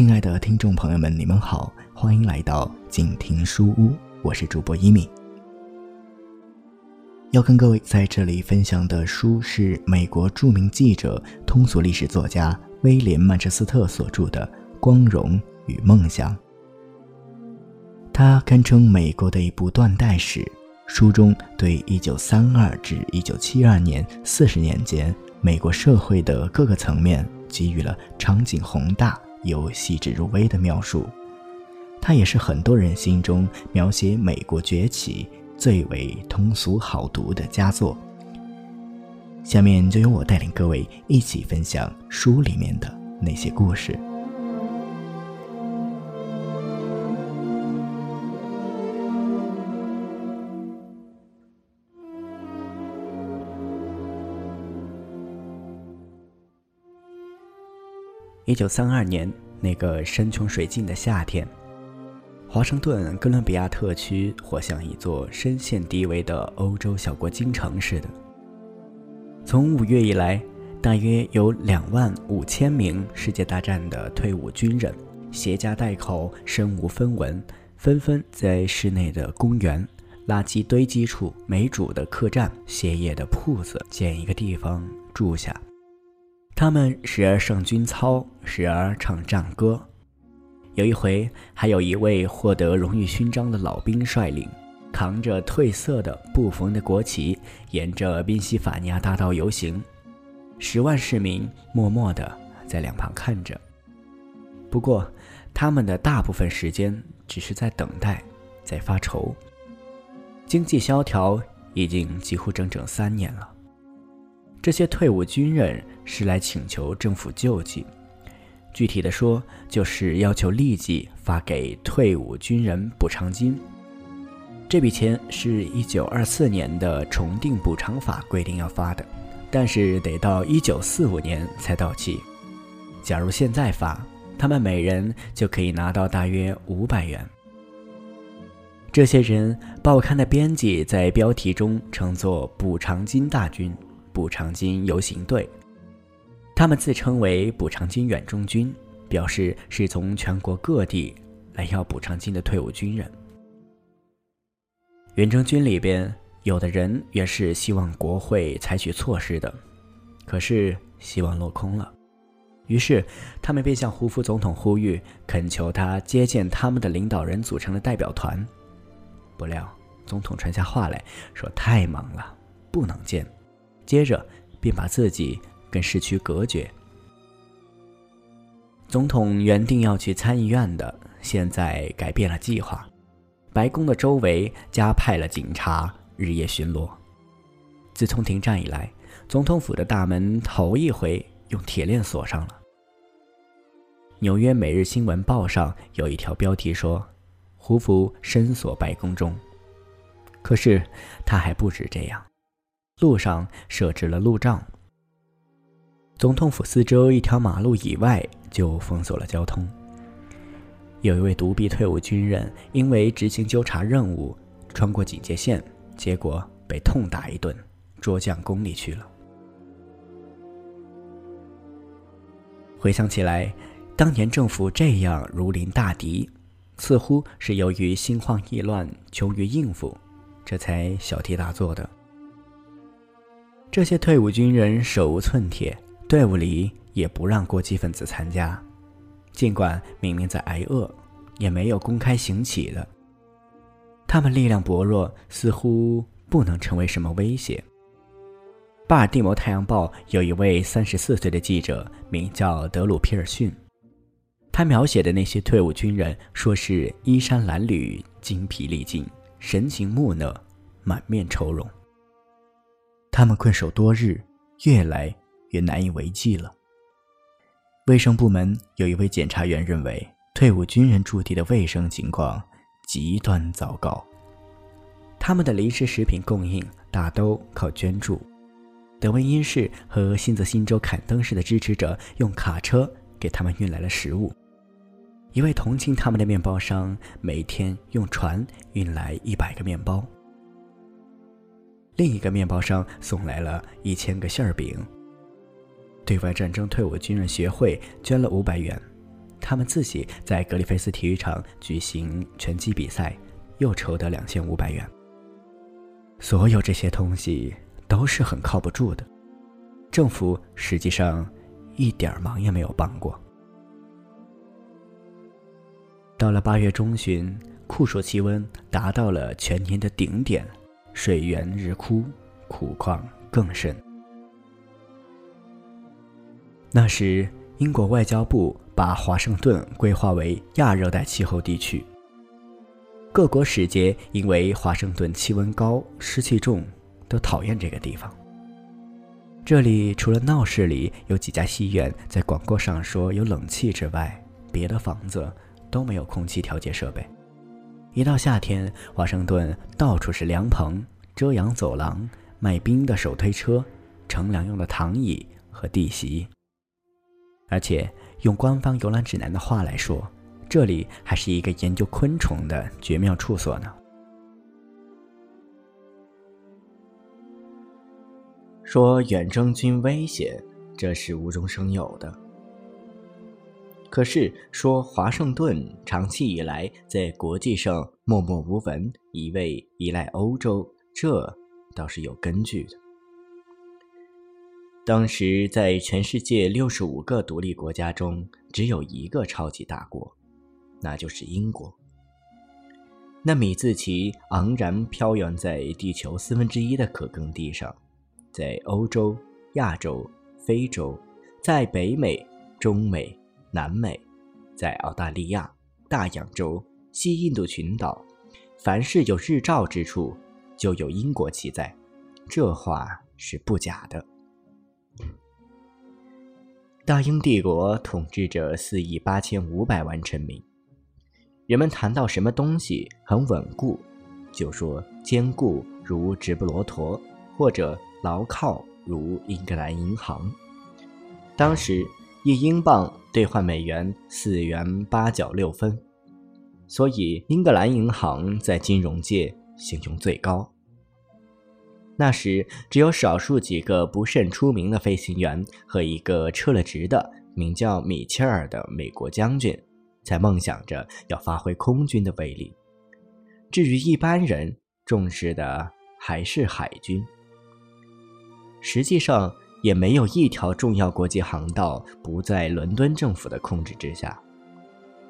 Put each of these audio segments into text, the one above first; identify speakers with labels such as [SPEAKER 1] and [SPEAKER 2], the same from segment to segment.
[SPEAKER 1] 亲爱的听众朋友们，你们好，欢迎来到静听书屋，我是主播一米。要跟各位在这里分享的书是美国著名记者、通俗历史作家威廉·曼彻斯特所著的《光荣与梦想》。它堪称美国的一部断代史。书中对1932至1972年四十年间美国社会的各个层面给予了场景宏大有细致入微的描述。它也是很多人心中描写美国崛起。最为通俗好读的佳作。下面就由我带领各位一起分享书里面的那些故事。
[SPEAKER 2] 一九三二年那个山穷水尽的夏天。华盛顿哥伦比亚特区活像一座深陷低围的欧洲小国京城似的。从五月以来，大约有两万五千名世界大战的退伍军人，携家带口，身无分文，纷纷在市内的公园、垃圾堆积处、没主的客栈、歇业的铺子捡一个地方住下。他们时而上军操，时而唱战歌。有一回，还有一位获得荣誉勋章的老兵率领，扛着褪色的不缝的国旗，沿着宾夕法尼亚大道游行。十万市民默默地在两旁看着。不过，他们的大部分时间只是在等待，在发愁。经济萧条已经几乎整整三年了。这些退伍军人是来请求政府救济。具体的说，就是要求立即发给退伍军人补偿金。这笔钱是一九二四年的重定补偿法规定要发的，但是得到一九四五年才到期。假如现在发，他们每人就可以拿到大约五百元。这些人，报刊的编辑在标题中称作“补偿金大军”“补偿金游行队”。他们自称为补偿金远征军，表示是从全国各地来要补偿金的退伍军人。远征军里边，有的人原是希望国会采取措施的，可是希望落空了。于是，他们便向胡佛总统呼吁，恳求他接见他们的领导人组成的代表团。不料，总统传下话来说太忙了，不能见。接着，便把自己。跟市区隔绝。总统原定要去参议院的，现在改变了计划。白宫的周围加派了警察，日夜巡逻。自从停战以来，总统府的大门头一回用铁链锁上了。纽约每日新闻报上有一条标题说：“胡佛深锁白宫中。”可是他还不止这样，路上设置了路障。总统府四周一条马路以外就封锁了交通。有一位独臂退伍军人因为执行纠察任务，穿过警戒线，结果被痛打一顿，捉将宫里去了。回想起来，当年政府这样如临大敌，似乎是由于心慌意乱，穷于应付，这才小题大做的。这些退伍军人手无寸铁。队伍里也不让过激分子参加，尽管明明在挨饿，也没有公开行乞的。他们力量薄弱，似乎不能成为什么威胁。巴尔的摩太阳报有一位三十四岁的记者，名叫德鲁皮尔逊，他描写的那些退伍军人，说是衣衫褴褛、精疲力尽、神情木讷、满面愁容。
[SPEAKER 1] 他们困守多日，越来。越难以为继了。卫生部门有一位检察员认为，退伍军人驻地的卫生情况极端糟糕。
[SPEAKER 2] 他们的临时食品供应大都靠捐助。德文因市和新泽新州坎登市的支持者用卡车给他们运来了食物。一位同情他们的面包商每天用船运来一百个面包。另一个面包商送来了一千个馅儿饼。对外战争退伍军人协会捐了五百元，
[SPEAKER 3] 他们自己在格里菲斯体育场举行拳击比赛，又筹得两千五百元。所有这些东西都是很靠不住的，政府实际上一点忙也没有帮过。到了八月中旬，酷暑气温达到了全年的顶点，水源日枯，苦况更甚。那时，英国外交部把华盛顿规划为亚热带气候地区。各国使节因为华盛顿气温高、湿气重，都讨厌这个地方。这里除了闹市里有几家戏院在广告上说有冷气之外，别的房子都没有空气调节设备。一到夏天，华盛顿到处是凉棚、遮阳走廊、卖冰的手推车、乘凉用的躺椅和地席。而且用官方游览指南的话来说，这里还是一个研究昆虫的绝妙处所呢。
[SPEAKER 2] 说远征军危险，这是无中生有的。可是说华盛顿长期以来在国际上默默无闻，一味依赖欧洲，这倒是有根据的。当时，在全世界六十五个独立国家中，只有一个超级大国，那就是英国。那米字旗昂然飘扬在地球四分之一的可耕地上，在欧洲、亚洲、非洲，在北美、中美、南美，在澳大利亚、大洋洲、西印度群岛，凡是有日照之处，就有英国旗在。这话是不假的。大英帝国统治着四亿八千五百万臣民。人们谈到什么东西很稳固，就说坚固如直布罗陀，或者牢靠如英格兰银行。当时一英镑兑换美元四元八角六分，所以英格兰银行在金融界信用最高。那时，只有少数几个不甚出名的飞行员和一个撤了职的名叫米切尔的美国将军，才梦想着要发挥空军的威力。至于一般人，重视的还是海军。实际上，也没有一条重要国际航道不在伦敦政府的控制之下。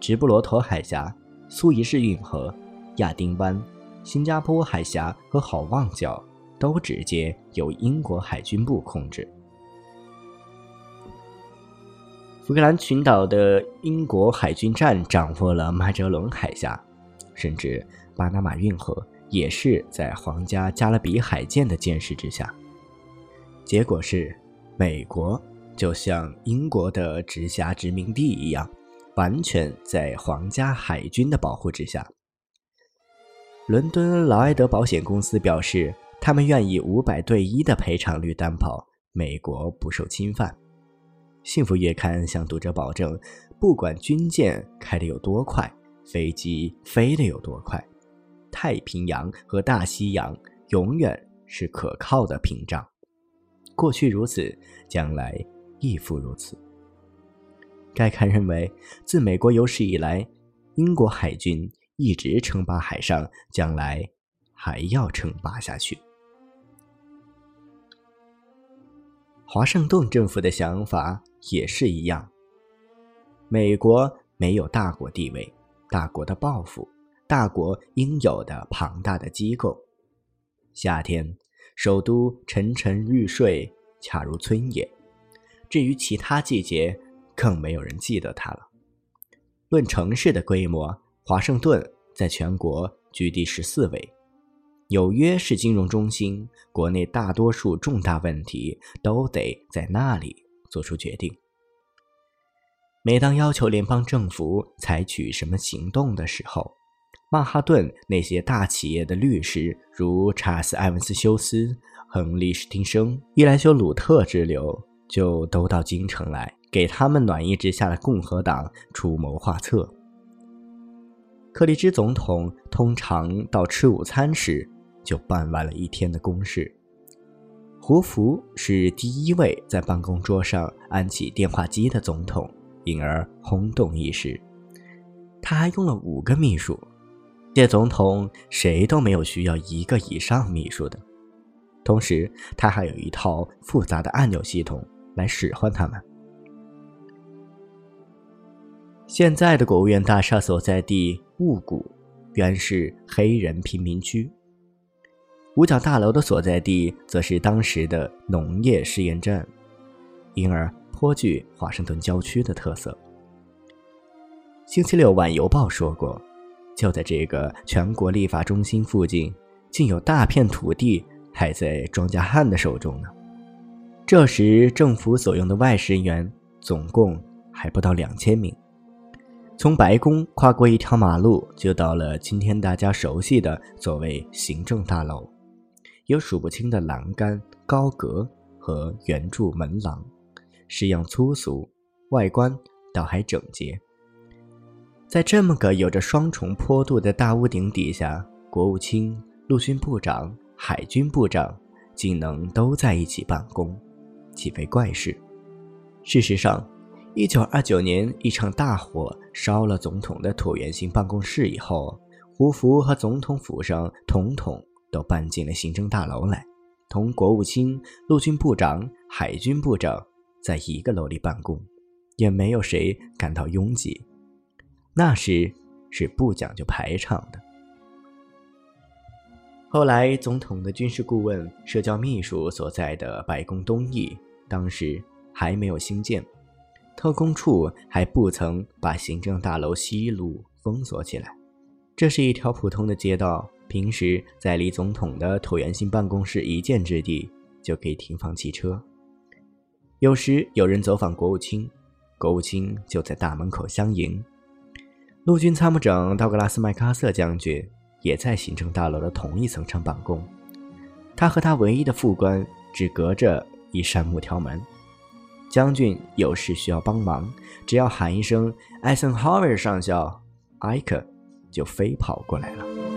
[SPEAKER 2] 直布罗陀海峡、苏伊士运河、亚丁湾、新加坡海峡和好望角。都直接由英国海军部控制。福克兰群岛的英国海军站掌握了麦哲伦海峡，甚至巴拿马运河也是在皇家加勒比海舰的监视之下。结果是，美国就像英国的直辖殖民地一样，完全在皇家海军的保护之下。伦敦劳埃德保险公司表示。他们愿以五百对一的赔偿率担保美国不受侵犯。幸福月刊向读者保证，不管军舰开得有多快，飞机飞得有多快，太平洋和大西洋永远是可靠的屏障。过去如此，将来亦复如此。该刊认为，自美国有史以来，英国海军一直称霸海上，将来还要称霸下去。华盛顿政府的想法也是一样。美国没有大国地位、大国的抱负、大国应有的庞大的机构。夏天，首都沉沉欲睡，恰如村野。至于其他季节，更没有人记得它了。论城市的规模，华盛顿在全国居第十四位。纽约是金融中心，国内大多数重大问题都得在那里做出决定。每当要求联邦政府采取什么行动的时候，曼哈顿那些大企业的律师，如查斯·埃文斯休斯、亨利·史汀生、伊莱修·鲁特之流，就都到京城来，给他们暖意之下的共和党出谋划策。克利芝总统通常到吃午餐时。就办完了一天的公事。胡佛是第一位在办公桌上安起电话机的总统，因而轰动一时。他还用了五个秘书，届总统谁都没有需要一个以上秘书的。同时，他还有一套复杂的按钮系统来使唤他们。现在的国务院大厦所在地雾谷，原是黑人贫民区。五角大楼的所在地则是当时的农业试验站，因而颇具华盛顿郊区的特色。星期六晚邮报说过，就在这个全国立法中心附近，竟有大片土地还在庄稼汉的手中呢。这时，政府所用的外事人员总共还不到两千名。从白宫跨过一条马路，就到了今天大家熟悉的所谓行政大楼，有数不清的栏杆、高阁和圆柱门廊，式样粗俗，外观倒还整洁。在这么个有着双重坡度的大屋顶底下，国务卿、陆军部长、海军部长竟能都在一起办公，岂非怪事？事实上。一九二九年，一场大火烧了总统的椭圆形办公室以后，胡佛和总统府上统统都搬进了行政大楼来，同国务卿、陆军部长、海军部长在一个楼里办公，也没有谁感到拥挤。那时是不讲究排场的。后来，总统的军事顾问、社交秘书所在的白宫东翼，当时还没有兴建。特工处还不曾把行政大楼西路封锁起来，这是一条普通的街道，平时在离总统的椭圆形办公室一箭之地就可以停放汽车。有时有人走访国务卿，国务卿就在大门口相迎。陆军参谋长道格拉斯·麦克阿瑟将军也在行政大楼的同一层上办公，他和他唯一的副官只隔着一扇木条门。将军有事需要帮忙，只要喊一声“艾森豪威尔上校”，艾克就飞跑过来了。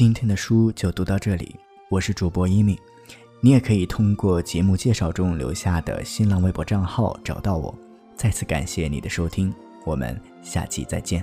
[SPEAKER 1] 今天的书就读到这里，我是主播一米。你也可以通过节目介绍中留下的新浪微博账号找到我。再次感谢你的收听，我们下期再见。